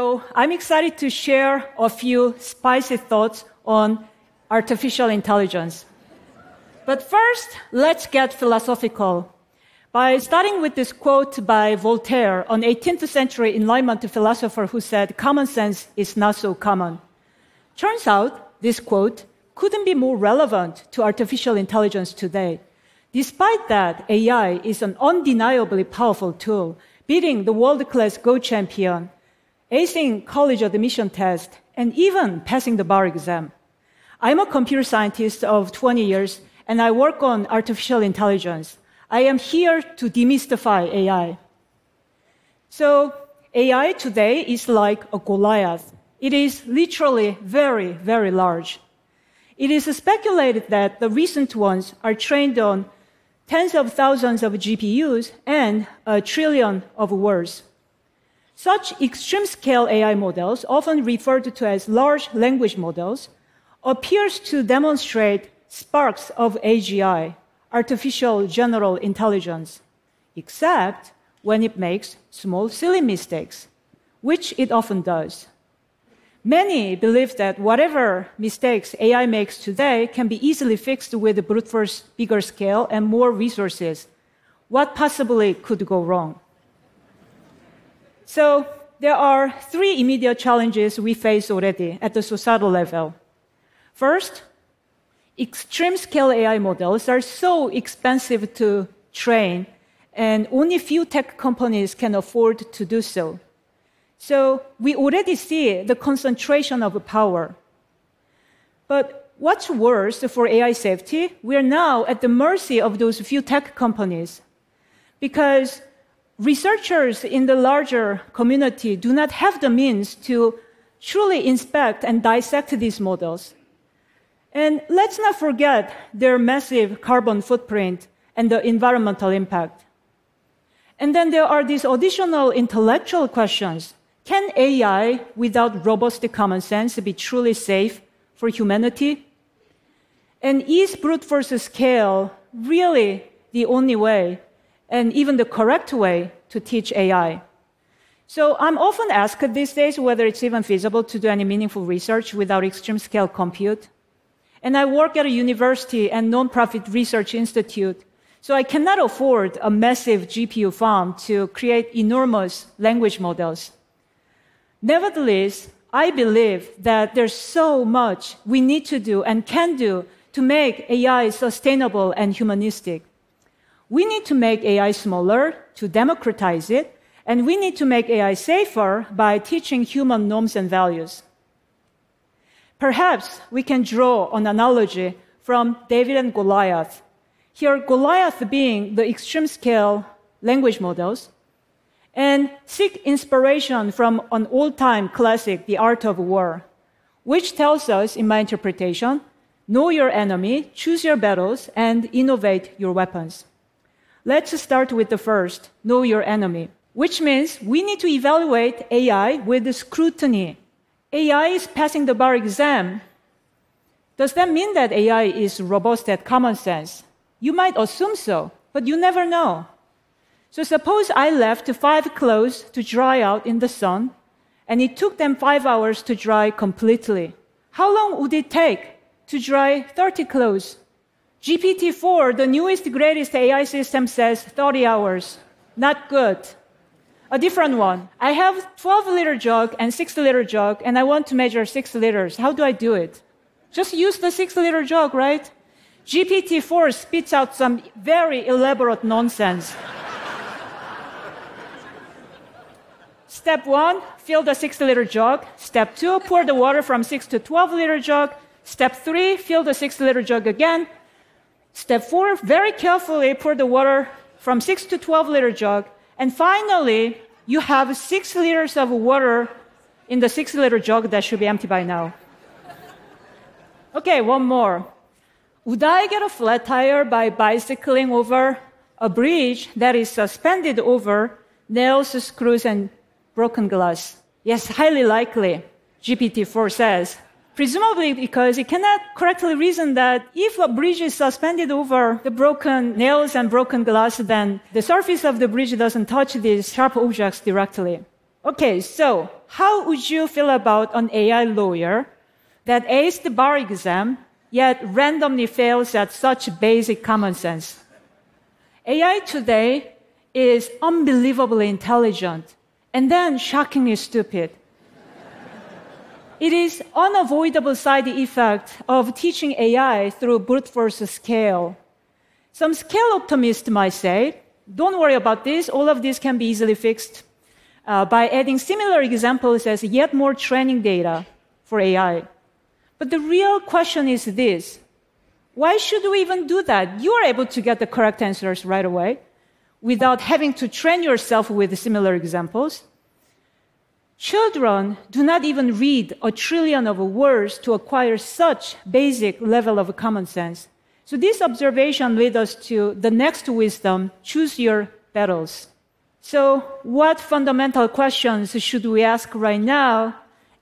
So I'm excited to share a few spicy thoughts on artificial intelligence. But first, let's get philosophical. By starting with this quote by Voltaire, an 18th century Enlightenment philosopher who said, common sense is not so common. Turns out, this quote couldn't be more relevant to artificial intelligence today. Despite that, AI is an undeniably powerful tool, beating the world class Go champion, acing college admission test, and even passing the bar exam. I'm a computer scientist of 20 years, and I work on artificial intelligence. I am here to demystify AI. So, AI today is like a Goliath. It is literally very, very large. It is speculated that the recent ones are trained on tens of thousands of GPUs and a trillion of words. Such extreme scale AI models, often referred to as large language models, appears to demonstrate sparks of AGI, artificial general intelligence, except when it makes small silly mistakes, which it often does. Many believe that whatever mistakes AI makes today can be easily fixed with a brute force bigger scale and more resources. What possibly could go wrong? So, there are three immediate challenges we face already at the societal level. First, extreme scale AI models are so expensive to train, and only few tech companies can afford to do so. So we already see the concentration of power. But what's worse for AI safety? We are now at the mercy of those few tech companies because researchers in the larger community do not have the means to truly inspect and dissect these models. And let's not forget their massive carbon footprint and the environmental impact. And then there are these additional intellectual questions. Can AI without robust common sense be truly safe for humanity? And is brute force scale really the only way and even the correct way to teach AI? So I'm often asked these days whether it's even feasible to do any meaningful research without extreme scale compute. And I work at a university and nonprofit research institute. So I cannot afford a massive GPU farm to create enormous language models. Nevertheless, I believe that there's so much we need to do and can do to make AI sustainable and humanistic. We need to make AI smaller to democratize it, and we need to make AI safer by teaching human norms and values. Perhaps we can draw an analogy from David and Goliath. Here, Goliath being the extreme scale language models, and seek inspiration from an old time classic, The Art of War, which tells us, in my interpretation, know your enemy, choose your battles, and innovate your weapons. Let's start with the first, know your enemy, which means we need to evaluate AI with scrutiny AI is passing the bar exam. Does that mean that AI is robust at common sense? You might assume so, but you never know. So suppose I left five clothes to dry out in the sun, and it took them five hours to dry completely. How long would it take to dry 30 clothes? GPT-4, the newest, greatest AI system says 30 hours. Not good a different one. I have 12 liter jug and 6 liter jug, and I want to measure 6 liters. How do I do it? Just use the 6 liter jug, right? GPT-4 spits out some very elaborate nonsense. Step one, fill the 6 liter jug. Step two, pour the water from 6 to 12 liter jug. Step three, fill the 6 liter jug again. Step four, very carefully pour the water from 6 to 12 liter jug. And finally, you have six liters of water in the six liter jug that should be empty by now. Okay, one more. Would I get a flat tire by bicycling over a bridge that is suspended over nails, screws, and broken glass? Yes, highly likely, GPT 4 says. Presumably because it cannot correctly reason that if a bridge is suspended over the broken nails and broken glass, then the surface of the bridge doesn't touch these sharp objects directly. Okay, so how would you feel about an AI lawyer that aced the bar exam yet randomly fails at such basic common sense? AI today is unbelievably intelligent and then shockingly stupid. It is unavoidable side effect of teaching AI through brute force scale. Some scale optimists might say, don't worry about this, all of this can be easily fixed uh, by adding similar examples as yet more training data for AI. But the real question is this why should we even do that? You are able to get the correct answers right away without having to train yourself with similar examples. Children do not even read a trillion of words to acquire such basic level of common sense. So this observation leads us to the next wisdom, choose your battles. So, what fundamental questions should we ask right now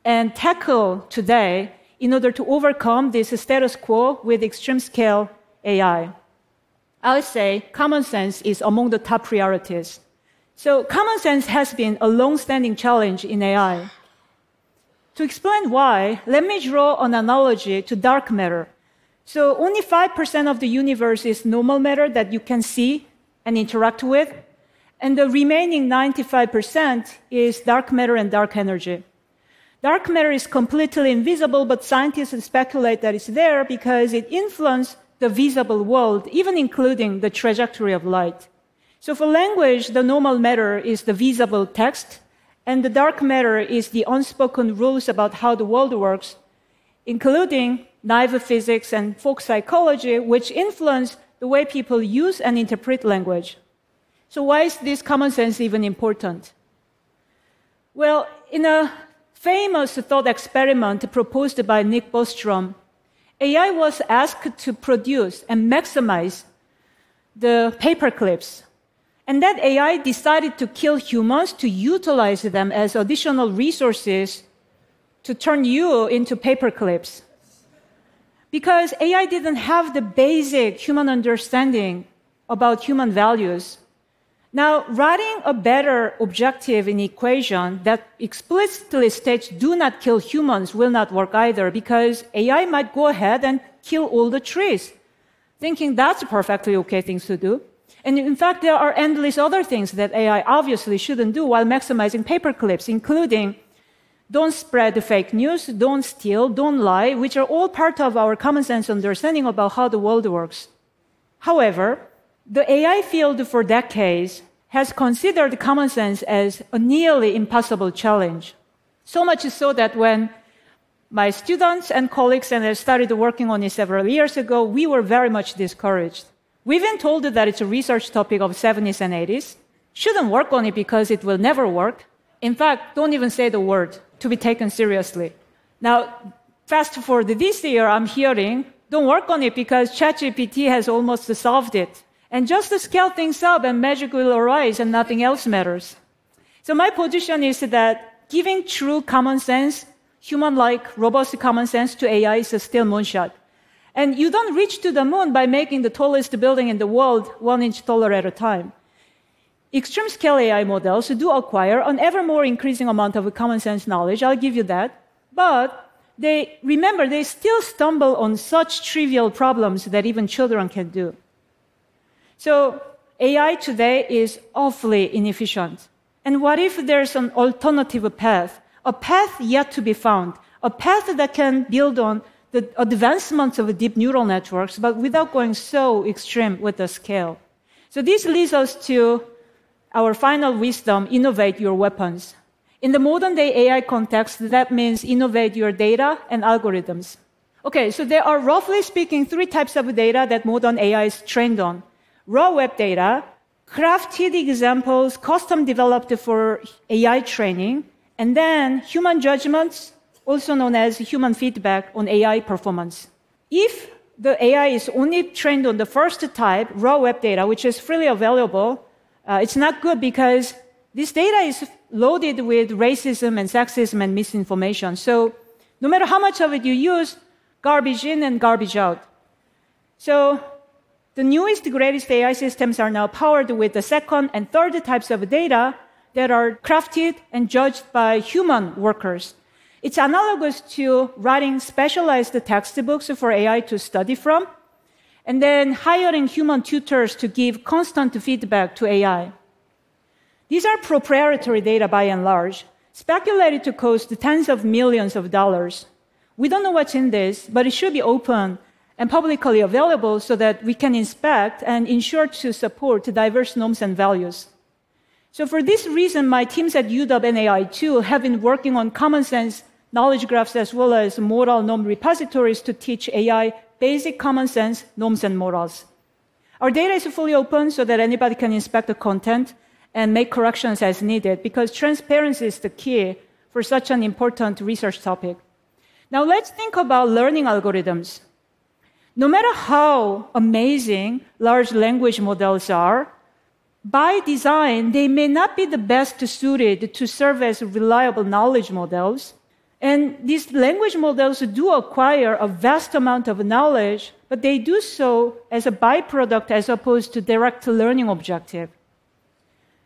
and tackle today in order to overcome this status quo with extreme scale AI? I would say common sense is among the top priorities. So, common sense has been a long standing challenge in AI. To explain why, let me draw an analogy to dark matter. So, only 5% of the universe is normal matter that you can see and interact with, and the remaining 95% is dark matter and dark energy. Dark matter is completely invisible, but scientists speculate that it's there because it influences the visible world, even including the trajectory of light. So for language, the normal matter is the visible text, and the dark matter is the unspoken rules about how the world works, including naive physics and folk psychology, which influence the way people use and interpret language. So, why is this common sense even important? Well, in a famous thought experiment proposed by Nick Bostrom, AI was asked to produce and maximize the paper clips. And that AI decided to kill humans to utilize them as additional resources to turn you into paperclips. Because AI didn't have the basic human understanding about human values. Now, writing a better objective in equation that explicitly states do not kill humans will not work either because AI might go ahead and kill all the trees, thinking that's a perfectly okay thing to do. And in fact, there are endless other things that AI obviously shouldn't do while maximizing paperclips, including don't spread fake news, don't steal, don't lie, which are all part of our common sense understanding about how the world works. However, the AI field for decades has considered common sense as a nearly impossible challenge. So much so that when my students and colleagues and I started working on it several years ago, we were very much discouraged. We've been told that it's a research topic of 70s and 80s. Shouldn't work on it because it will never work. In fact, don't even say the word to be taken seriously. Now, fast forward this year, I'm hearing, don't work on it because ChatGPT has almost solved it. And just to scale things up and magic will arise and nothing else matters. So my position is that giving true common sense, human-like, robust common sense to AI is still moonshot. And you don't reach to the moon by making the tallest building in the world one inch taller at a time. Extreme scale AI models do acquire an ever more increasing amount of common sense knowledge, I'll give you that. But they, remember, they still stumble on such trivial problems that even children can do. So AI today is awfully inefficient. And what if there's an alternative path, a path yet to be found, a path that can build on the advancements of deep neural networks, but without going so extreme with the scale? So this leads us to our final wisdom innovate your weapons. In the modern day AI context, that means innovate your data and algorithms. Okay, so there are roughly speaking three types of data that modern AI is trained on raw web data, crafted examples custom developed for AI training, and then human judgments, also known as human feedback on AI performance. If the AI is only trained on the first type, raw web data, which is freely available, uh, it's not good because this data is loaded with racism and sexism and misinformation. So no matter how much of it you use, garbage in and garbage out. So the newest, greatest AI systems are now powered with the second and third types of data that are crafted and judged by human workers. It's analogous to writing specialized textbooks for AI to study from, and then hiring human tutors to give constant feedback to AI. These are proprietary data by and large, speculated to cost tens of millions of dollars. We don't know what's in this, but it should be open and publicly available so that we can inspect and ensure to support diverse norms and values. So for this reason, my teams at UW and AI2 have been working on common sense knowledge graphs as well as moral norm repositories to teach AI basic common sense norms and morals. Our data is fully open so that anybody can inspect the content and make corrections as needed because transparency is the key for such an important research topic. Now let's think about learning algorithms. No matter how amazing large language models are, by design, they may not be the best suited to serve as reliable knowledge models. And these language models do acquire a vast amount of knowledge, but they do so as a byproduct as opposed to direct learning objective,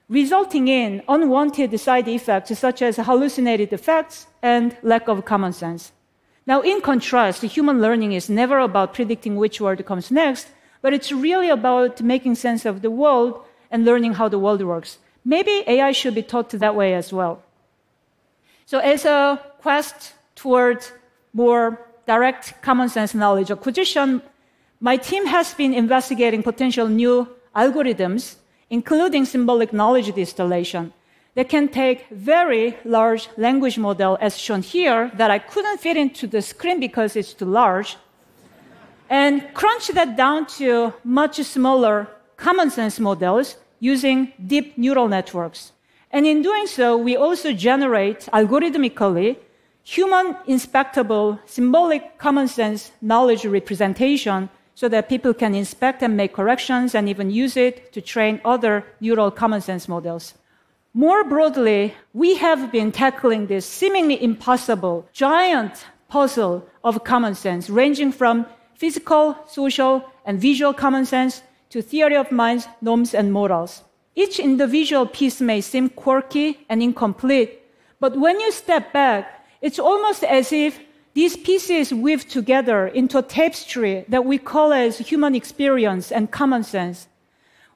resulting in unwanted side effects such as hallucinated effects and lack of common sense. Now, in contrast, human learning is never about predicting which word comes next, but it's really about making sense of the world and learning how the world works. Maybe AI should be taught that way as well. So, as a quest toward more direct common sense knowledge acquisition, my team has been investigating potential new algorithms, including symbolic knowledge distillation that can take very large language model as shown here that I couldn't fit into the screen because it's too large and crunch that down to much smaller common sense models using deep neural networks. And in doing so, we also generate algorithmically human inspectable symbolic common sense knowledge representation so that people can inspect and make corrections and even use it to train other neural common sense models. More broadly, we have been tackling this seemingly impossible, giant puzzle of common sense, ranging from physical, social, and visual common sense to theory of minds, norms, and morals. Each individual piece may seem quirky and incomplete, but when you step back, it's almost as if these pieces weave together into a tapestry that we call as human experience and common sense.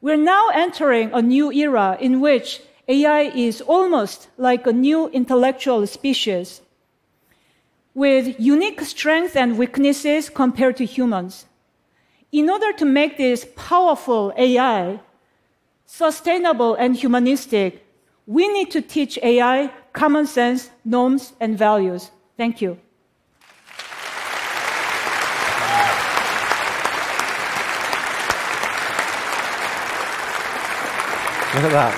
We're now entering a new era in which AI is almost like a new intellectual species with unique strengths and weaknesses compared to humans. In order to make this powerful AI sustainable and humanistic, we need to teach AI common sense, norms, and values. Thank you. Look at that.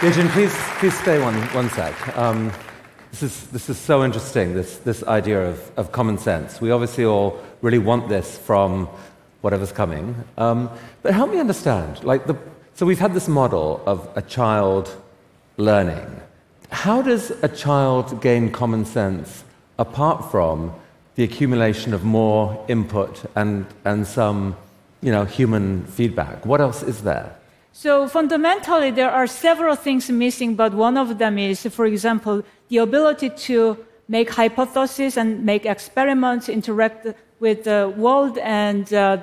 Yejin, please, please stay one, one sec. Um, this, is, this is so interesting, this, this idea of, of common sense. We obviously all really want this from whatever's coming. Um, but help me understand. Like the, so we've had this model of a child learning. How does a child gain common sense apart from the accumulation of more input and, and some you know, human feedback? What else is there? So fundamentally, there are several things missing, but one of them is, for example, the ability to make hypotheses and make experiments, interact with the world, and uh,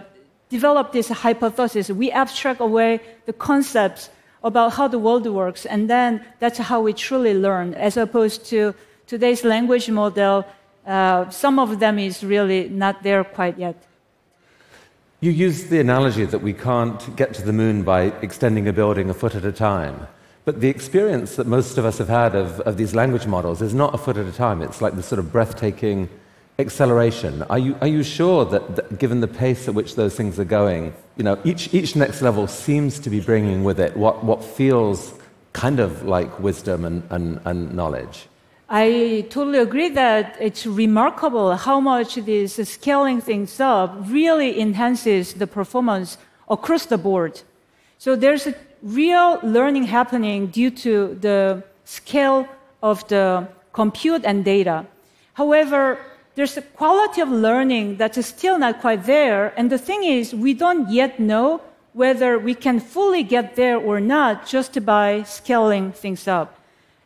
develop this hypothesis. We abstract away the concepts about how the world works, and then that's how we truly learn, as opposed to today's language model. Uh, some of them is really not there quite yet. You used the analogy that we can't get to the moon by extending a building a foot at a time. But the experience that most of us have had of, of these language models is not a foot at a time. It's like this sort of breathtaking acceleration. Are you, are you sure that, that, given the pace at which those things are going, you know, each, each next level seems to be bringing with it what, what feels kind of like wisdom and, and, and knowledge? I totally agree that it's remarkable how much this scaling things up really enhances the performance across the board. So there's a real learning happening due to the scale of the compute and data. However, there's a quality of learning that is still not quite there. And the thing is, we don't yet know whether we can fully get there or not just by scaling things up.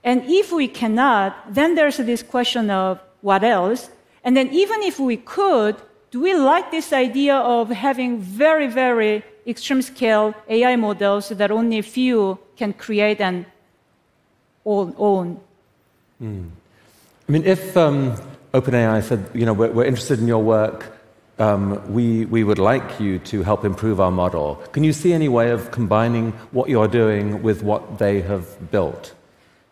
And if we cannot, then there's this question of what else? And then even if we could, do we like this idea of having very, very extreme scale AI models that only a few can create and own? Mm. I mean, if um, OpenAI said, you know, we're, we're interested in your work, um, we, we would like you to help improve our model. Can you see any way of combining what you're doing with what they have built?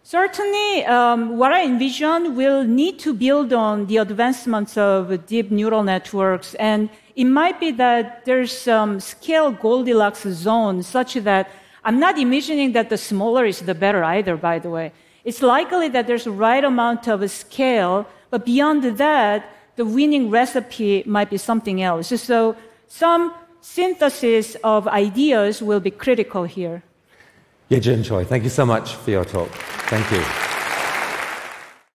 Certainly, um, what I envision will need to build on the advancements of deep neural networks, and it might be that there's some scale Goldilocks zone such that I'm not imagining that the smaller is the better either, by the way. It's likely that there's the right amount of scale, but beyond that, the winning recipe might be something else. So some synthesis of ideas will be critical here. Yejin Choi, thank you so much for your talk. Thank you.